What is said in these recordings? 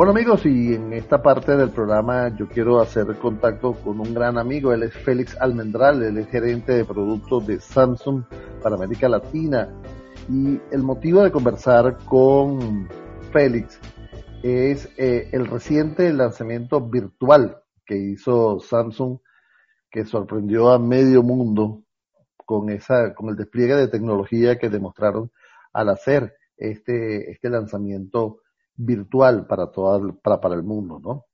Bueno amigos, y en esta parte del programa yo quiero hacer contacto con un gran amigo, él es Félix Almendral, él es gerente de productos de Samsung para América Latina. Y el motivo de conversar con Félix es eh, el reciente lanzamiento virtual que hizo Samsung, que sorprendió a medio mundo con esa, con el despliegue de tecnología que demostraron al hacer este, este lanzamiento virtual para, todo, para, para el mundo, ¿no?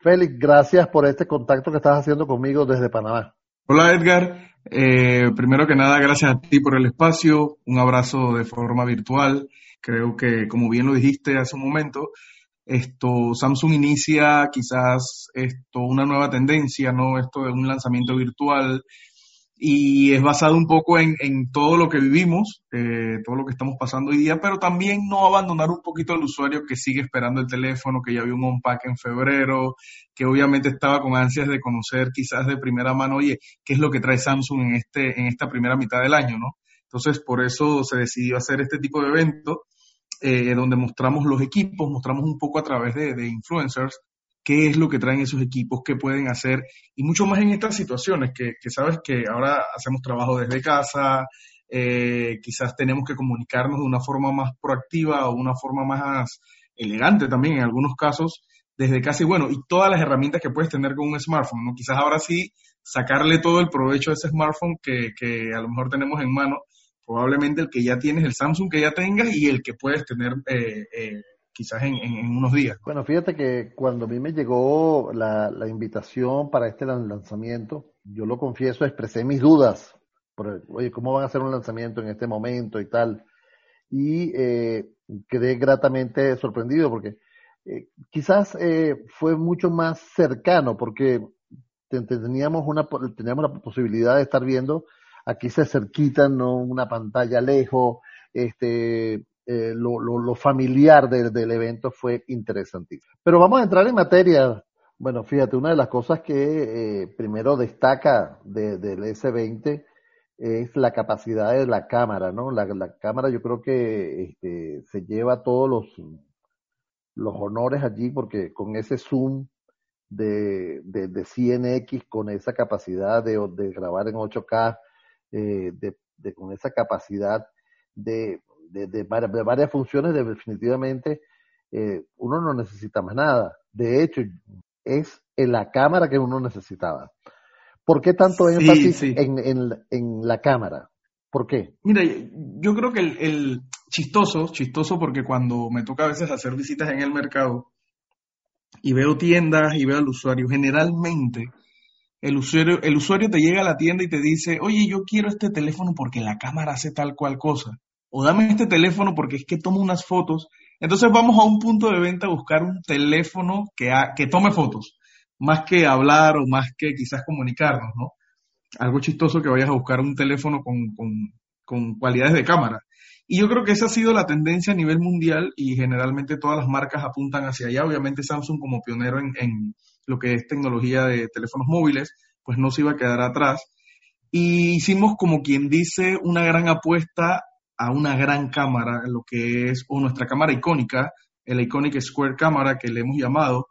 Félix, gracias por este contacto que estás haciendo conmigo desde Panamá. Hola Edgar, eh, primero que nada gracias a ti por el espacio, un abrazo de forma virtual. Creo que como bien lo dijiste hace un momento, esto Samsung inicia quizás esto una nueva tendencia, no esto de un lanzamiento virtual y es basado un poco en, todo lo que vivimos, eh, todo lo que estamos pasando hoy día, pero también no abandonar un poquito al usuario que sigue esperando el teléfono, que ya vio un unpack en febrero, que obviamente estaba con ansias de conocer quizás de primera mano, oye, qué es lo que trae Samsung en, este, en esta primera mitad del año, ¿no? Entonces, por eso se decidió hacer este tipo de evento, eh, donde mostramos los equipos, mostramos un poco a través de influencers qué es lo que traen esos equipos, qué pueden hacer, y mucho más en estas situaciones, que, sabes que ahora hacemos trabajo desde casa, eh, quizás tenemos que comunicarnos de una forma más proactiva o una forma más elegante también en algunos casos desde casa y bueno, y todas las herramientas que puedes tener con un smartphone, ¿no? Quizás ahora sí sacarle todo el provecho a ese smartphone que, que a lo mejor tenemos en mano, probablemente el que ya tienes, el Samsung que ya tengas y el que puedes tener eh, eh, quizás en, unos días. Bueno, fíjate que cuando a mí me llegó la, invitación para este lanzamiento, yo lo confieso, expresé mis dudas. Por, oye, ¿cómo van a hacer un lanzamiento en este momento y tal? Y eh, quedé gratamente sorprendido porque eh, quizás eh, fue mucho más cercano porque teníamos una, teníamos la posibilidad de estar viendo aquí se cerquita, no una pantalla lejos, este, eh, lo, familiar del evento fue interesantísimo. Pero vamos a entrar en materia. Bueno, fíjate, una de las cosas que eh, primero destaca del S20 es la capacidad de la cámara, ¿no? La, cámara yo creo que este, se lleva todos los, los honores allí porque con ese zoom de, de, de 100x, con esa capacidad de, de grabar en 8K, eh, de, con esa capacidad de de, varias, funciones, definitivamente eh, uno no necesita más nada. De hecho, es en la cámara que uno necesitaba. ¿Por qué tanto énfasis En, en, la cámara? ¿Por qué? Mira, yo creo que el, chistoso, chistoso porque cuando me toca a veces hacer visitas en el mercado y veo tiendas y veo al usuario, generalmente el usuario, el usuario te llega a la tienda y te dice, oye, yo quiero este teléfono porque la cámara hace tal cual cosa o dame este teléfono porque es que tomo unas fotos. Entonces vamos a un punto de venta a buscar un teléfono que, que tome fotos, más que hablar o más que quizás comunicarnos, ¿no? Algo chistoso que vayas a buscar un teléfono con, con, cualidades de cámara. Y yo creo que esa ha sido la tendencia a nivel mundial y generalmente todas las marcas apuntan hacia allá. Obviamente Samsung como pionero en, en lo que es tecnología de teléfonos móviles, pues no se iba a quedar atrás. Y hicimos como quien dice una gran apuesta a una gran cámara, lo que es, nuestra cámara icónica, el Iconic Square Camera que le hemos llamado,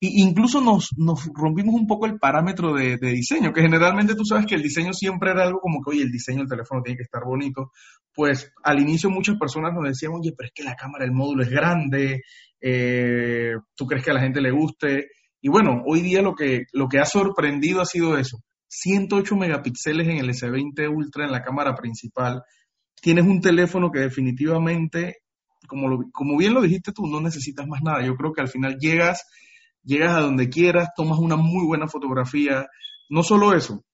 y incluso nos, nos rompimos un poco el parámetro de, diseño, que generalmente tú sabes que el diseño siempre era algo como que, oye, el diseño del teléfono tiene que estar bonito. Pues al inicio muchas personas nos decían, oye, pero es que la cámara, el módulo es grande, eh, tú crees que a la gente le guste. Y bueno, hoy día lo que, lo que ha sorprendido ha sido eso. 108 megapíxeles en el S20 Ultra en la cámara principal, tienes un teléfono que definitivamente, como, bien lo dijiste tú, no necesitas más nada. Yo creo que al final llegas, llegas a donde quieras, tomas una muy buena fotografía. No solo eso,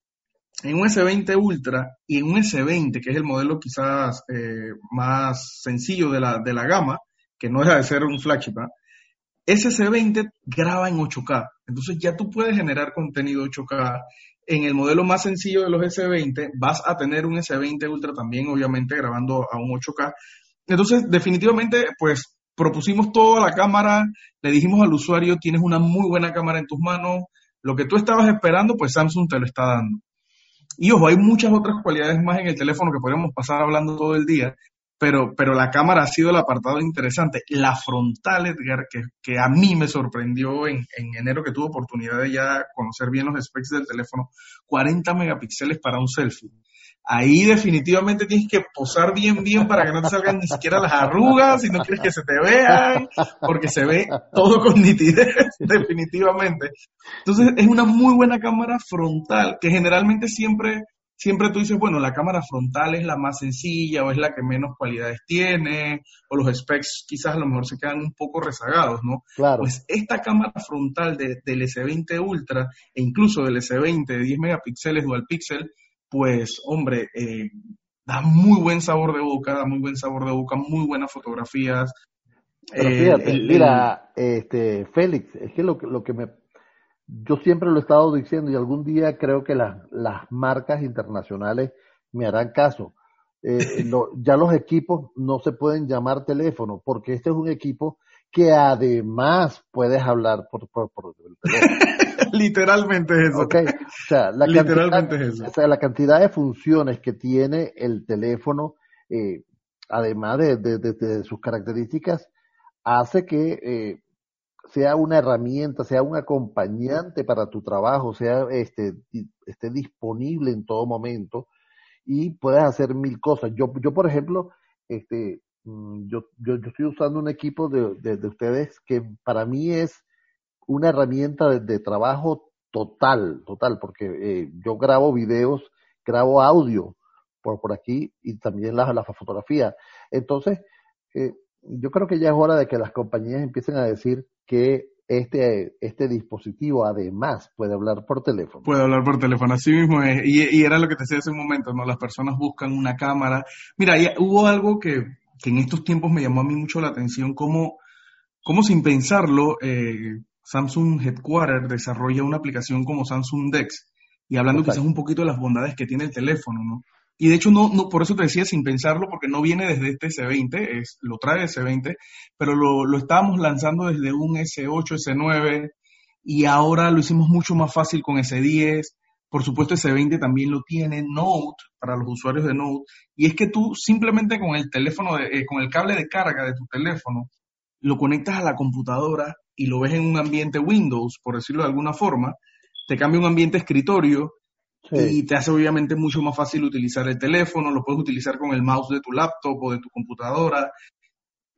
en un S20 Ultra y en un S20, que es el modelo quizás eh, más sencillo de la, de la gama, que no deja de ser un flagship, ¿ah? ese S20 graba en 8K. Entonces ya tú puedes generar contenido 8K en el modelo más sencillo de los S20 vas a tener un S20 Ultra también, obviamente, grabando a un 8K. Entonces, definitivamente, pues propusimos toda la cámara, le dijimos al usuario, tienes una muy buena cámara en tus manos, lo que tú estabas esperando, pues Samsung te lo está dando. Y ojo, hay muchas otras cualidades más en el teléfono que podríamos pasar hablando todo el día, pero, pero la cámara ha sido el apartado interesante. La frontal, Edgar, que, que a mí me sorprendió en, en, enero que tuve oportunidad de ya conocer bien los specs del teléfono, 40 megapíxeles para un selfie. Ahí definitivamente tienes que posar bien, bien para que no te salgan ni siquiera las arrugas si no quieres que se te vean, porque se ve todo con nitidez, definitivamente. Entonces es una muy buena cámara frontal que generalmente siempre siempre tú dices, bueno, la cámara frontal es la más sencilla o es la que menos cualidades tiene, o los specs quizás a lo mejor se quedan un poco rezagados, ¿no? Claro. Pues esta cámara frontal de, del S20 Ultra e incluso del S20 de 10 megapíxeles dual pixel, pues, hombre, eh, da muy buen sabor de boca, da muy buen sabor de boca, muy buenas fotografías. Pero eh, fíjate, el, mira, este, Félix, es que lo, lo que me yo siempre lo he estado diciendo y algún día creo que las marcas internacionales me harán caso. Eh, lo, ya los equipos no se pueden llamar teléfono porque este es un equipo que además puedes hablar por, por, por el teléfono. Literalmente es eso. Okay. O, sea, la Literalmente cantidad, es eso. o sea, la cantidad de funciones que tiene el teléfono, eh, además de, de, de, de, sus características, hace que eh, sea una herramienta, sea un acompañante para tu trabajo, sea este, esté disponible en todo momento y puedes hacer mil cosas. Yo, yo por ejemplo, este, yo, yo, yo estoy usando un equipo de, de, de, ustedes que para mí es una herramienta de, de trabajo total, total, porque eh, yo grabo videos, grabo audio por, por aquí y también la, la fotografía. Entonces, eh, yo creo que ya es hora de que las compañías empiecen a decir que este, este dispositivo además puede hablar por teléfono. Puede hablar por teléfono, así mismo es. Y, y era lo que te decía hace un momento, ¿no? Las personas buscan una cámara. Mira, y hubo algo que, que, en estos tiempos me llamó a mí mucho la atención, cómo, cómo sin pensarlo, eh, Samsung Headquarter desarrolla una aplicación como Samsung Dex. Y hablando Exacto. quizás un poquito de las bondades que tiene el teléfono, ¿no? Y de hecho, no, no, por eso te decía sin pensarlo, porque no viene desde este S20, es, lo trae S20, pero lo, lo estábamos lanzando desde un S8, S9, y ahora lo hicimos mucho más fácil con S10. Por supuesto, S20 también lo tiene, Note, para los usuarios de Note. Y es que tú simplemente con el teléfono, de, eh, con el cable de carga de tu teléfono, lo conectas a la computadora y lo ves en un ambiente Windows, por decirlo de alguna forma, te cambia un ambiente escritorio Sí. y te hace obviamente mucho más fácil utilizar el teléfono, lo puedes utilizar con el mouse de tu laptop o de tu computadora.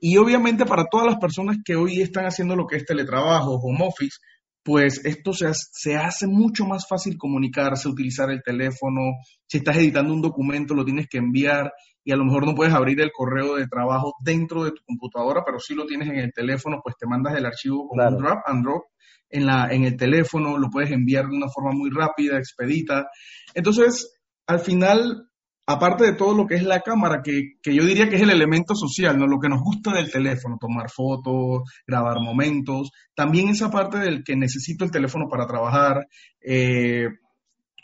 Y obviamente para todas las personas que hoy están haciendo lo que es teletrabajo, home office, pues esto se, se hace mucho más fácil comunicarse, utilizar el teléfono. Si estás editando un documento, lo tienes que enviar y a lo mejor no puedes abrir el correo de trabajo dentro de tu computadora, pero si lo tienes en el teléfono, pues te mandas el archivo con claro. un drop and drop en, la, en el teléfono, lo puedes enviar de una forma muy rápida, expedita. Entonces, al final, aparte de todo lo que es la cámara, que, que, yo diría que es el elemento social, ¿no? Lo que nos gusta del teléfono, tomar fotos, grabar momentos, también esa parte del que necesito el teléfono para trabajar, eh,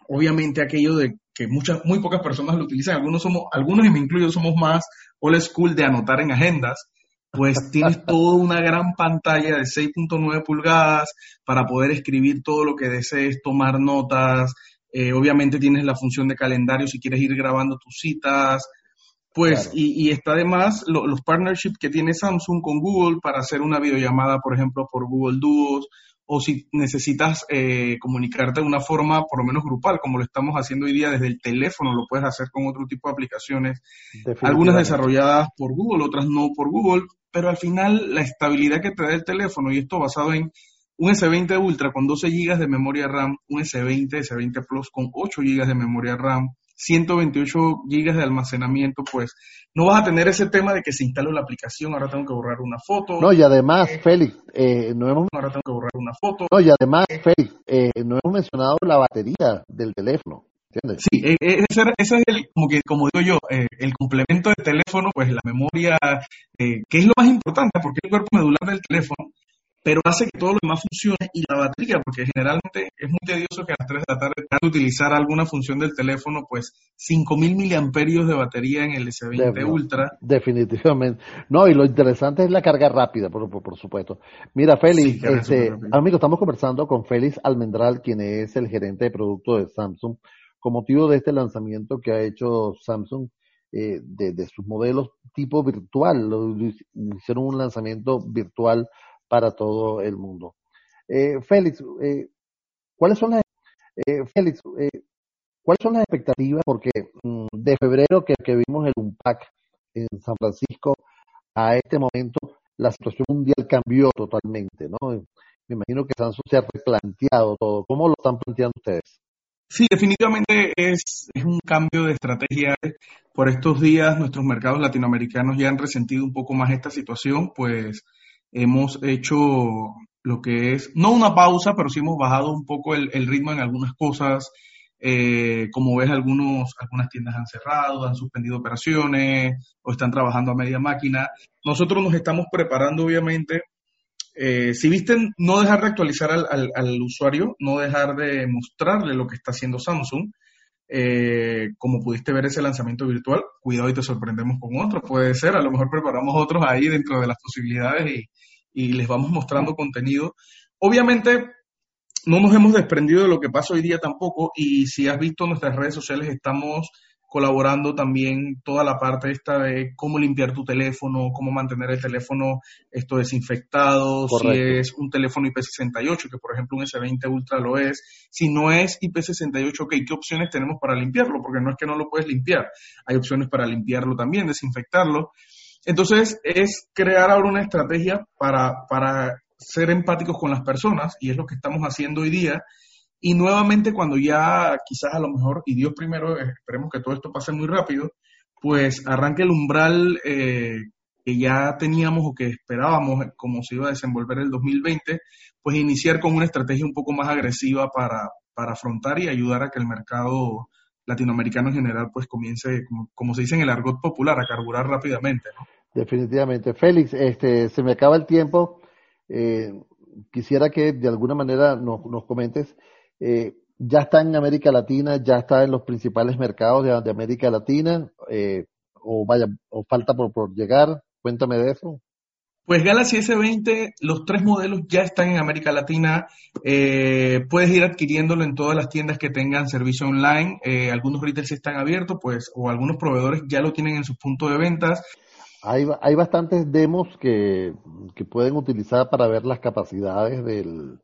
obviamente aquello de que muchas, muy pocas personas lo utilizan, algunos somos, algunos y me incluyo, somos más old school de anotar en agendas, pues tienes toda una gran pantalla de 6.9 pulgadas para poder escribir todo lo que desees, tomar notas. Eh, obviamente tienes la función de calendario si quieres ir grabando tus citas. Pues, claro. y, y, está además lo, los partnerships que tiene Samsung con Google para hacer una videollamada, por ejemplo, por Google Duos, o si necesitas eh, comunicarte de una forma por lo menos grupal, como lo estamos haciendo hoy día desde el teléfono, lo puedes hacer con otro tipo de aplicaciones, algunas desarrolladas por Google, otras no por Google, pero al final la estabilidad que te da el teléfono, y esto basado en un S20 Ultra con 12 GB de memoria RAM, un S20, S20 Plus con 8 GB de memoria RAM, 128 GB de almacenamiento, pues no vas a tener ese tema de que se instale la aplicación, ahora tengo que borrar una foto. No, y además, eh, Félix, eh, no hemos... Ahora tengo que borrar una foto. No, y además, Félix, eh, no hemos mencionado la batería del teléfono. ¿Entiendes? Sí, ese, ese, es el, como que, como digo yo, eh, el complemento del teléfono, pues la memoria, eh, que es lo más importante, porque es el cuerpo medular del teléfono, pero hace que todo lo demás funcione y la batería, porque generalmente es muy tedioso que a las 3 de la tarde de utilizar alguna función del teléfono, pues 5000 miliamperios de batería en el S20 de, Ultra. Definitivamente. No, y lo interesante es la carga rápida, por, por, por supuesto. Mira, Félix, sí, este, amigo, estamos conversando con Félix Almendral, quien es el gerente de producto de Samsung, con motivo de este lanzamiento que ha hecho Samsung eh, de, sus modelos tipo virtual, lo, hicieron un lanzamiento virtual para todo el mundo. Eh, Félix, eh, ¿cuáles son las Félix, ¿cuáles son las expectativas? Porque mm, de febrero que, que vimos el UNPAC en San Francisco a este momento la situación mundial cambió totalmente, ¿no? Me imagino que Samsung se ha replanteado todo. ¿Cómo lo están planteando ustedes? Sí, definitivamente es, un cambio de estrategia. Por estos días nuestros mercados latinoamericanos ya han resentido un poco más esta situación, pues hemos hecho lo que es, no una pausa, pero sí hemos bajado un poco el, ritmo en algunas cosas. Eh, como ves, algunos, algunas tiendas han cerrado, han suspendido operaciones o están trabajando a media máquina. Nosotros nos estamos preparando, obviamente, eh, si viste, no dejar de actualizar al, usuario, no dejar de mostrarle lo que está haciendo Samsung. Eh, como pudiste ver ese lanzamiento virtual, cuidado y te sorprendemos con otro, puede ser, a lo mejor preparamos otros ahí dentro de las posibilidades y, y les vamos mostrando contenido. Obviamente, no nos hemos desprendido de lo que pasa hoy día tampoco y si has visto nuestras redes sociales estamos colaborando también toda la parte esta de cómo limpiar tu teléfono, cómo mantener el teléfono esto desinfectado, si es un teléfono IP68, que por ejemplo un S20 Ultra lo es, si no es IP68, ok, ¿qué opciones tenemos para limpiarlo? Porque no es que no lo puedes limpiar, hay opciones para limpiarlo también, desinfectarlo. Entonces es crear ahora una estrategia para, para ser empáticos con las personas y es lo que estamos haciendo hoy día y nuevamente cuando ya quizás a lo mejor, y Dios primero, eh, esperemos que todo esto pase muy rápido, pues arranque el umbral eh, que ya teníamos o que esperábamos como se iba a desenvolver el 2020, pues iniciar con una estrategia un poco más agresiva para, para afrontar y ayudar a que el mercado latinoamericano en general pues comience, como, se dice en el argot popular, a carburar rápidamente. ¿no? Definitivamente. Félix, este, se me acaba el tiempo. Eh, quisiera que de alguna manera nos, nos comentes eh, ya está en América Latina, ya está en los principales mercados de, América Latina, eh, o vaya, o falta por, llegar. Cuéntame de eso. Pues Galaxy S20, los tres modelos ya están en América Latina. Eh, puedes ir adquiriéndolo en todas las tiendas que tengan servicio online. algunos retailers están abiertos, pues, o algunos proveedores ya lo tienen en sus puntos de ventas. Hay, hay bastantes demos que, que pueden utilizar para ver las capacidades del,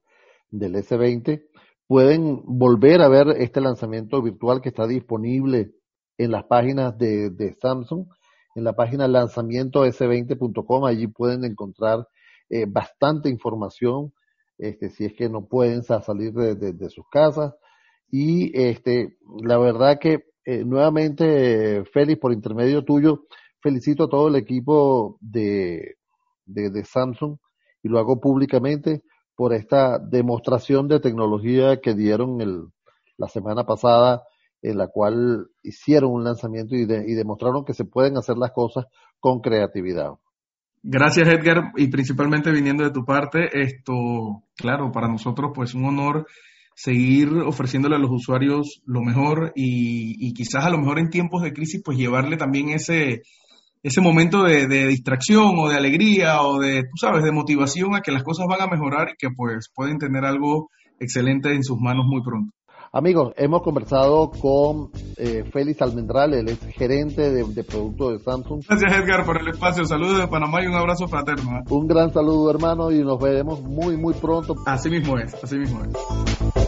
del S20 pueden volver a ver este lanzamiento virtual que está disponible en las páginas de, Samsung, en la página lanzamientos20.com, allí pueden encontrar eh, bastante información, este, si es que no pueden salir de, sus casas. Y este, la verdad que eh, nuevamente, Félix, por intermedio tuyo, felicito a todo el equipo de, de Samsung y lo hago públicamente por esta demostración de tecnología que dieron el, la semana pasada, en la cual hicieron un lanzamiento y, y demostraron que se pueden hacer las cosas con creatividad. Gracias Edgar y principalmente viniendo de tu parte, esto, claro, para nosotros pues un honor seguir ofreciéndole a los usuarios lo mejor y, y, quizás a lo mejor en tiempos de crisis pues llevarle también ese, ese momento de, distracción o de alegría o de, tú sabes, de motivación a que las cosas van a mejorar y que pues pueden tener algo excelente en sus manos muy pronto. Amigos, hemos conversado con eh, Félix Almendral, el ex gerente de, de producto de Samsung. Gracias Edgar por el espacio, saludos de Panamá y un abrazo fraterno. ¿eh? Un gran saludo hermano y nos veremos muy muy pronto. Así mismo es, así mismo es.